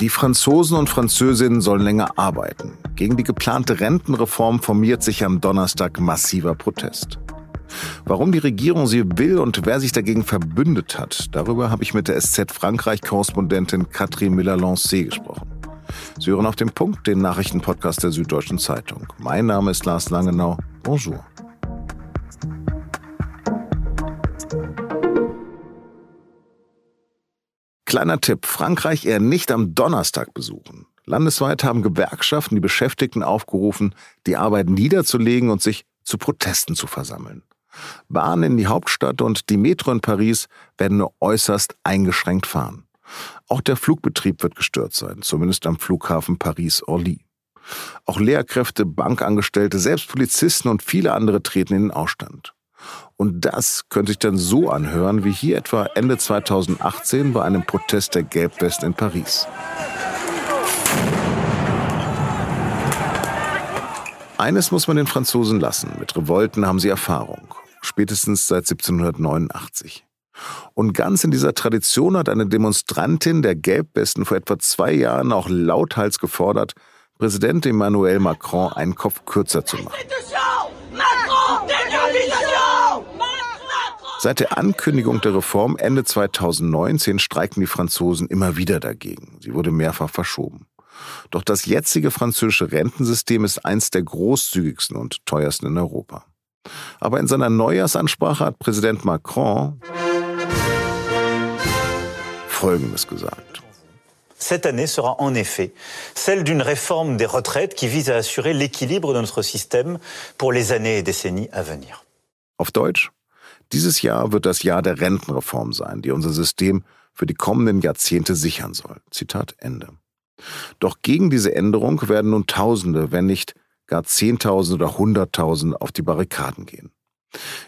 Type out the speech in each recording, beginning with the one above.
Die Franzosen und Französinnen sollen länger arbeiten. Gegen die geplante Rentenreform formiert sich am Donnerstag massiver Protest. Warum die Regierung sie will und wer sich dagegen verbündet hat, darüber habe ich mit der SZ Frankreich-Korrespondentin Catherine Miller-Lancé gesprochen. Sie hören auf den Punkt, den Nachrichtenpodcast der Süddeutschen Zeitung. Mein Name ist Lars Langenau. Bonjour. Kleiner Tipp, Frankreich eher nicht am Donnerstag besuchen. Landesweit haben Gewerkschaften die Beschäftigten aufgerufen, die Arbeit niederzulegen und sich zu Protesten zu versammeln. Bahnen in die Hauptstadt und die Metro in Paris werden nur äußerst eingeschränkt fahren. Auch der Flugbetrieb wird gestört sein, zumindest am Flughafen Paris-Orly. Auch Lehrkräfte, Bankangestellte, selbst Polizisten und viele andere treten in den Ausstand. Und das könnte sich dann so anhören wie hier etwa Ende 2018 bei einem Protest der Gelbwest in Paris. Eines muss man den Franzosen lassen. Mit Revolten haben sie Erfahrung. Spätestens seit 1789. Und ganz in dieser Tradition hat eine Demonstrantin der Gelbwesten vor etwa zwei Jahren auch lauthals gefordert, Präsident Emmanuel Macron einen Kopf kürzer zu machen. Seit der Ankündigung der Reform Ende 2019 streiken die Franzosen immer wieder dagegen. Sie wurde mehrfach verschoben. Doch das jetzige französische Rentensystem ist eins der großzügigsten und teuersten in Europa. Aber in seiner Neujahrsansprache hat Präsident Macron Folgendes gesagt. Cette année sera en effet celle d'une réforme des retraites qui vise à assurer l'équilibre de notre système pour les années et décennies à venir. Auf Deutsch, dieses Jahr wird das Jahr der Rentenreform sein, die unser System für die kommenden Jahrzehnte sichern soll. Zitat Ende. Doch gegen diese Änderung werden nun Tausende, wenn nicht gar Zehntausende oder Hunderttausende auf die Barrikaden gehen.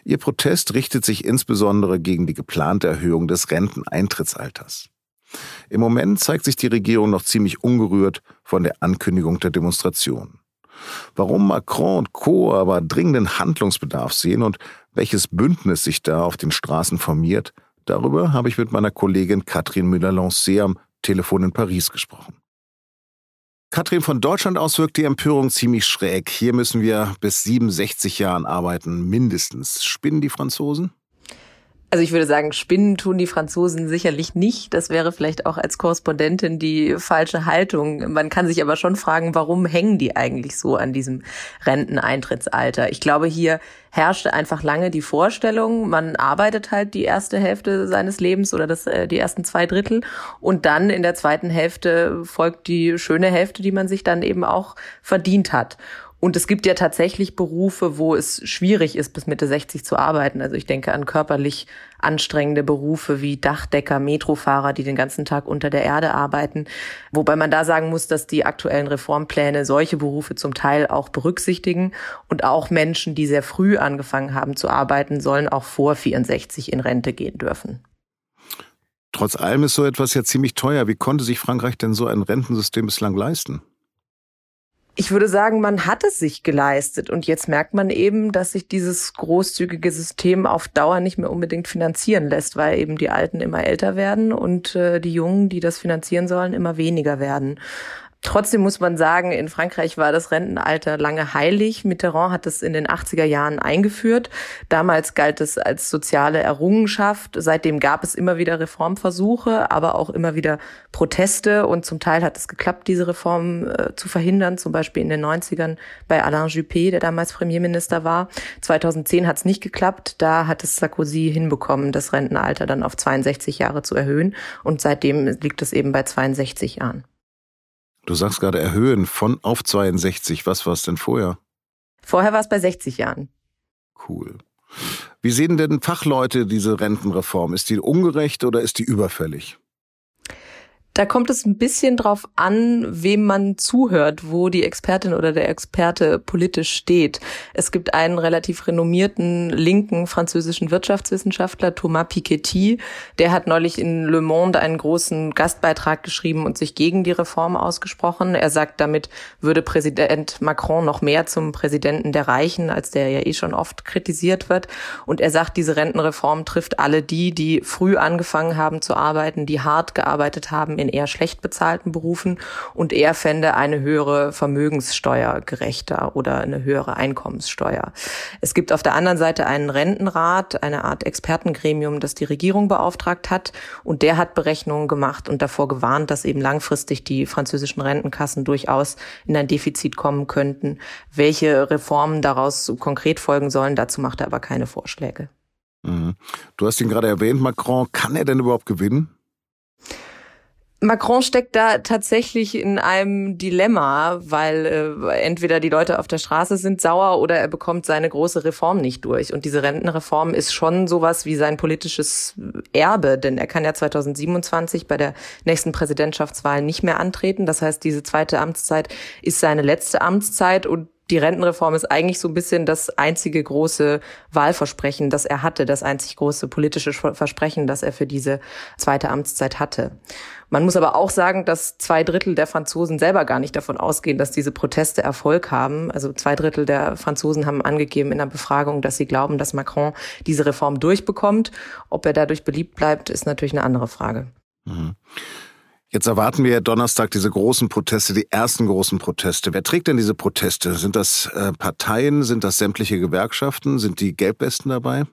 Ihr Protest richtet sich insbesondere gegen die geplante Erhöhung des Renteneintrittsalters. Im Moment zeigt sich die Regierung noch ziemlich ungerührt von der Ankündigung der Demonstration. Warum Macron und Co. aber dringenden Handlungsbedarf sehen und welches Bündnis sich da auf den Straßen formiert, darüber habe ich mit meiner Kollegin Catherine Müller-Lancé am Telefon in Paris gesprochen. Katrin, von Deutschland aus wirkt die Empörung ziemlich schräg. Hier müssen wir bis 67 Jahren arbeiten, mindestens. Spinnen die Franzosen? Also ich würde sagen, spinnen tun die Franzosen sicherlich nicht. Das wäre vielleicht auch als Korrespondentin die falsche Haltung. Man kann sich aber schon fragen, warum hängen die eigentlich so an diesem Renteneintrittsalter? Ich glaube, hier herrschte einfach lange die Vorstellung, man arbeitet halt die erste Hälfte seines Lebens oder das, äh, die ersten zwei Drittel und dann in der zweiten Hälfte folgt die schöne Hälfte, die man sich dann eben auch verdient hat. Und es gibt ja tatsächlich Berufe, wo es schwierig ist, bis Mitte 60 zu arbeiten. Also ich denke an körperlich anstrengende Berufe wie Dachdecker, Metrofahrer, die den ganzen Tag unter der Erde arbeiten. Wobei man da sagen muss, dass die aktuellen Reformpläne solche Berufe zum Teil auch berücksichtigen. Und auch Menschen, die sehr früh angefangen haben zu arbeiten, sollen auch vor 64 in Rente gehen dürfen. Trotz allem ist so etwas ja ziemlich teuer. Wie konnte sich Frankreich denn so ein Rentensystem bislang leisten? Ich würde sagen, man hat es sich geleistet und jetzt merkt man eben, dass sich dieses großzügige System auf Dauer nicht mehr unbedingt finanzieren lässt, weil eben die Alten immer älter werden und äh, die Jungen, die das finanzieren sollen, immer weniger werden. Trotzdem muss man sagen, in Frankreich war das Rentenalter lange heilig. Mitterrand hat es in den 80er Jahren eingeführt. Damals galt es als soziale Errungenschaft. Seitdem gab es immer wieder Reformversuche, aber auch immer wieder Proteste. Und zum Teil hat es geklappt, diese Reform äh, zu verhindern. Zum Beispiel in den 90ern bei Alain Juppé, der damals Premierminister war. 2010 hat es nicht geklappt. Da hat es Sarkozy hinbekommen, das Rentenalter dann auf 62 Jahre zu erhöhen. Und seitdem liegt es eben bei 62 Jahren. Du sagst gerade erhöhen von auf 62. Was war es denn vorher? Vorher war es bei 60 Jahren. Cool. Wie sehen denn Fachleute diese Rentenreform? Ist die ungerecht oder ist die überfällig? Da kommt es ein bisschen drauf an, wem man zuhört, wo die Expertin oder der Experte politisch steht. Es gibt einen relativ renommierten linken französischen Wirtschaftswissenschaftler, Thomas Piketty, der hat neulich in Le Monde einen großen Gastbeitrag geschrieben und sich gegen die Reform ausgesprochen. Er sagt, damit würde Präsident Macron noch mehr zum Präsidenten der Reichen, als der ja eh schon oft kritisiert wird. Und er sagt, diese Rentenreform trifft alle die, die früh angefangen haben zu arbeiten, die hart gearbeitet haben in eher schlecht bezahlten Berufen und er fände eine höhere Vermögenssteuer gerechter oder eine höhere Einkommenssteuer. Es gibt auf der anderen Seite einen Rentenrat, eine Art Expertengremium, das die Regierung beauftragt hat und der hat Berechnungen gemacht und davor gewarnt, dass eben langfristig die französischen Rentenkassen durchaus in ein Defizit kommen könnten. Welche Reformen daraus konkret folgen sollen, dazu macht er aber keine Vorschläge. Mhm. Du hast ihn gerade erwähnt, Macron. Kann er denn überhaupt gewinnen? Macron steckt da tatsächlich in einem Dilemma, weil äh, entweder die Leute auf der Straße sind sauer oder er bekommt seine große Reform nicht durch. Und diese Rentenreform ist schon sowas wie sein politisches Erbe, denn er kann ja 2027 bei der nächsten Präsidentschaftswahl nicht mehr antreten. Das heißt, diese zweite Amtszeit ist seine letzte Amtszeit und die Rentenreform ist eigentlich so ein bisschen das einzige große Wahlversprechen, das er hatte, das einzig große politische Versprechen, das er für diese zweite Amtszeit hatte. Man muss aber auch sagen, dass zwei Drittel der Franzosen selber gar nicht davon ausgehen, dass diese Proteste Erfolg haben. Also zwei Drittel der Franzosen haben angegeben in einer Befragung, dass sie glauben, dass Macron diese Reform durchbekommt. Ob er dadurch beliebt bleibt, ist natürlich eine andere Frage. Mhm. Jetzt erwarten wir Donnerstag diese großen Proteste, die ersten großen Proteste. Wer trägt denn diese Proteste? Sind das äh, Parteien? Sind das sämtliche Gewerkschaften? Sind die Gelbwesten dabei?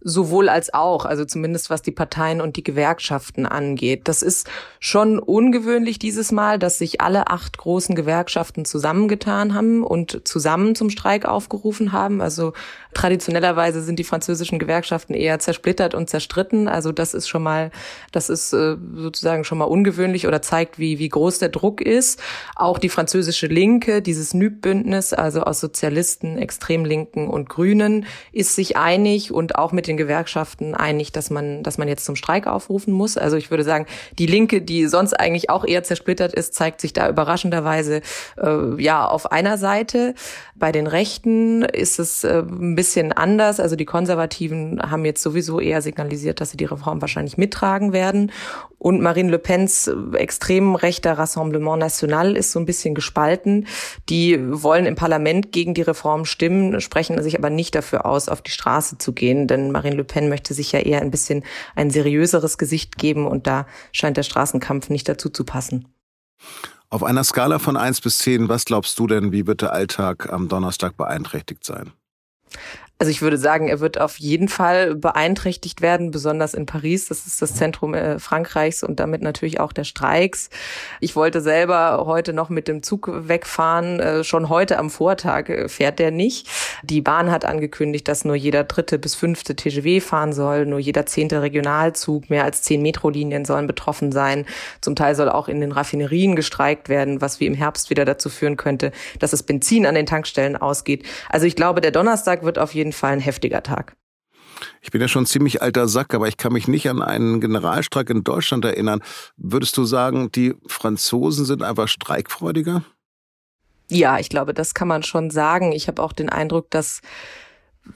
Sowohl als auch, also zumindest was die Parteien und die Gewerkschaften angeht. Das ist schon ungewöhnlich dieses Mal, dass sich alle acht großen Gewerkschaften zusammengetan haben und zusammen zum Streik aufgerufen haben. Also traditionellerweise sind die französischen Gewerkschaften eher zersplittert und zerstritten. Also das ist schon mal, das ist äh, sozusagen schon mal ungewöhnlich oder zeigt, wie, wie groß der Druck ist. Auch die französische Linke, dieses NÜB-Bündnis, also aus Sozialisten, Extremlinken und Grünen, ist sich einig und auch mit den Gewerkschaften einig, dass man, dass man jetzt zum Streik aufrufen muss. Also ich würde sagen, die Linke, die sonst eigentlich auch eher zersplittert ist, zeigt sich da überraschenderweise äh, ja auf einer Seite. Bei den Rechten ist es äh, ein bisschen anders. Also die Konservativen haben jetzt sowieso eher signalisiert, dass sie die Reform wahrscheinlich mittragen werden. Und Marine Le Pens extrem rechter Rassemblement National ist so ein bisschen gespalten. Die wollen im Parlament gegen die Reform stimmen, sprechen sich aber nicht dafür aus, auf die Straße zu gehen. Denn Marine Le Pen möchte sich ja eher ein bisschen ein seriöseres Gesicht geben und da scheint der Straßenkampf nicht dazu zu passen. Auf einer Skala von eins bis zehn, was glaubst du denn, wie wird der Alltag am Donnerstag beeinträchtigt sein? Also ich würde sagen, er wird auf jeden Fall beeinträchtigt werden, besonders in Paris. Das ist das Zentrum äh, Frankreichs und damit natürlich auch der Streiks. Ich wollte selber heute noch mit dem Zug wegfahren. Äh, schon heute am Vortag äh, fährt der nicht. Die Bahn hat angekündigt, dass nur jeder dritte bis fünfte TGW fahren soll, nur jeder zehnte Regionalzug, mehr als zehn Metrolinien sollen betroffen sein. Zum Teil soll auch in den Raffinerien gestreikt werden, was wie im Herbst wieder dazu führen könnte, dass es Benzin an den Tankstellen ausgeht. Also ich glaube, der Donnerstag wird auf jeden jeden Fall ein heftiger Tag. Ich bin ja schon ziemlich alter Sack, aber ich kann mich nicht an einen Generalstreik in Deutschland erinnern. Würdest du sagen, die Franzosen sind einfach streikfreudiger? Ja, ich glaube, das kann man schon sagen. Ich habe auch den Eindruck, dass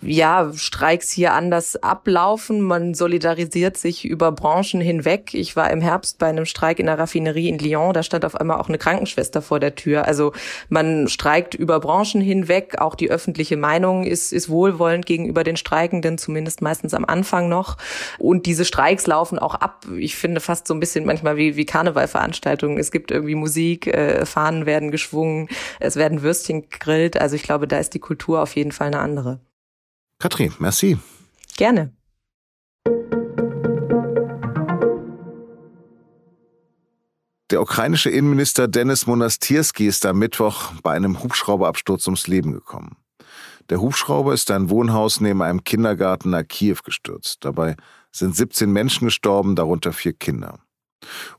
ja, Streiks hier anders ablaufen. Man solidarisiert sich über Branchen hinweg. Ich war im Herbst bei einem Streik in der Raffinerie in Lyon. Da stand auf einmal auch eine Krankenschwester vor der Tür. Also man streikt über Branchen hinweg. Auch die öffentliche Meinung ist, ist wohlwollend gegenüber den Streikenden, zumindest meistens am Anfang noch. Und diese Streiks laufen auch ab. Ich finde fast so ein bisschen manchmal wie, wie Karnevalveranstaltungen. Es gibt irgendwie Musik, äh, Fahnen werden geschwungen, es werden Würstchen gegrillt. Also ich glaube, da ist die Kultur auf jeden Fall eine andere. Katrin, merci. Gerne. Der ukrainische Innenminister Denis Monastierski ist am Mittwoch bei einem Hubschrauberabsturz ums Leben gekommen. Der Hubschrauber ist ein Wohnhaus neben einem Kindergarten nach Kiew gestürzt. Dabei sind 17 Menschen gestorben, darunter vier Kinder.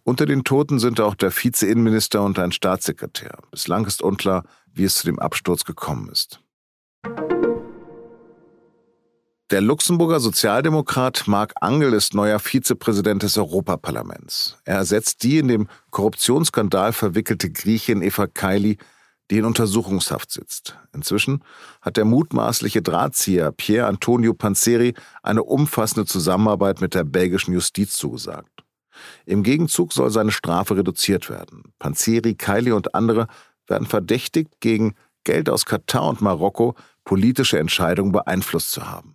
Unter den Toten sind auch der Vize-Innenminister und ein Staatssekretär. Bislang ist unklar, wie es zu dem Absturz gekommen ist. Der Luxemburger Sozialdemokrat Marc Angel ist neuer Vizepräsident des Europaparlaments. Er ersetzt die in dem Korruptionsskandal verwickelte Griechin Eva Kaili, die in Untersuchungshaft sitzt. Inzwischen hat der mutmaßliche Drahtzieher Pier Antonio Panzeri eine umfassende Zusammenarbeit mit der belgischen Justiz zugesagt. Im Gegenzug soll seine Strafe reduziert werden. Panzeri, Kaili und andere werden verdächtigt, gegen Geld aus Katar und Marokko politische Entscheidungen beeinflusst zu haben.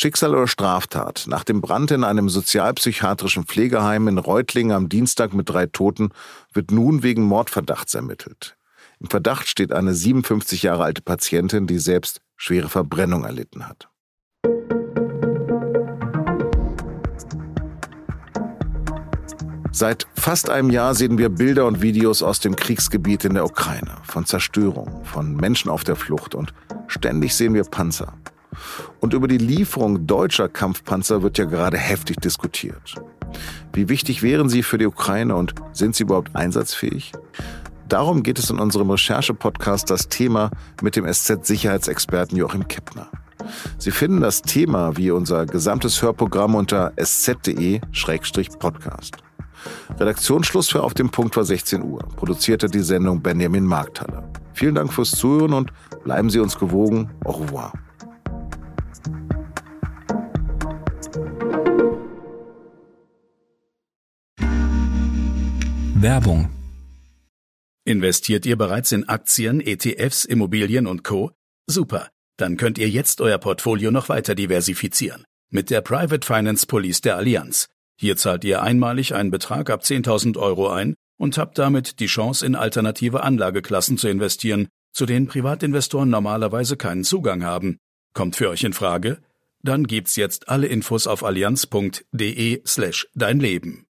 Schicksal oder Straftat. Nach dem Brand in einem sozialpsychiatrischen Pflegeheim in Reutlingen am Dienstag mit drei Toten wird nun wegen Mordverdachts ermittelt. Im Verdacht steht eine 57 Jahre alte Patientin, die selbst schwere Verbrennung erlitten hat. Seit fast einem Jahr sehen wir Bilder und Videos aus dem Kriegsgebiet in der Ukraine, von Zerstörung, von Menschen auf der Flucht und ständig sehen wir Panzer. Und über die Lieferung deutscher Kampfpanzer wird ja gerade heftig diskutiert. Wie wichtig wären sie für die Ukraine und sind sie überhaupt einsatzfähig? Darum geht es in unserem Recherche-Podcast Das Thema mit dem SZ-Sicherheitsexperten Joachim Keppner. Sie finden das Thema wie unser gesamtes Hörprogramm unter sz.de-podcast. Redaktionsschluss für Auf dem Punkt war 16 Uhr. Produzierte die Sendung Benjamin Markthaler. Vielen Dank fürs Zuhören und bleiben Sie uns gewogen. Au revoir. Werbung Investiert ihr bereits in Aktien, ETFs, Immobilien und Co? Super, dann könnt ihr jetzt euer Portfolio noch weiter diversifizieren mit der Private Finance Police der Allianz. Hier zahlt ihr einmalig einen Betrag ab 10.000 Euro ein und habt damit die Chance, in alternative Anlageklassen zu investieren, zu denen Privatinvestoren normalerweise keinen Zugang haben. Kommt für euch in Frage? Dann gibt's jetzt alle Infos auf allianz.de slash dein Leben.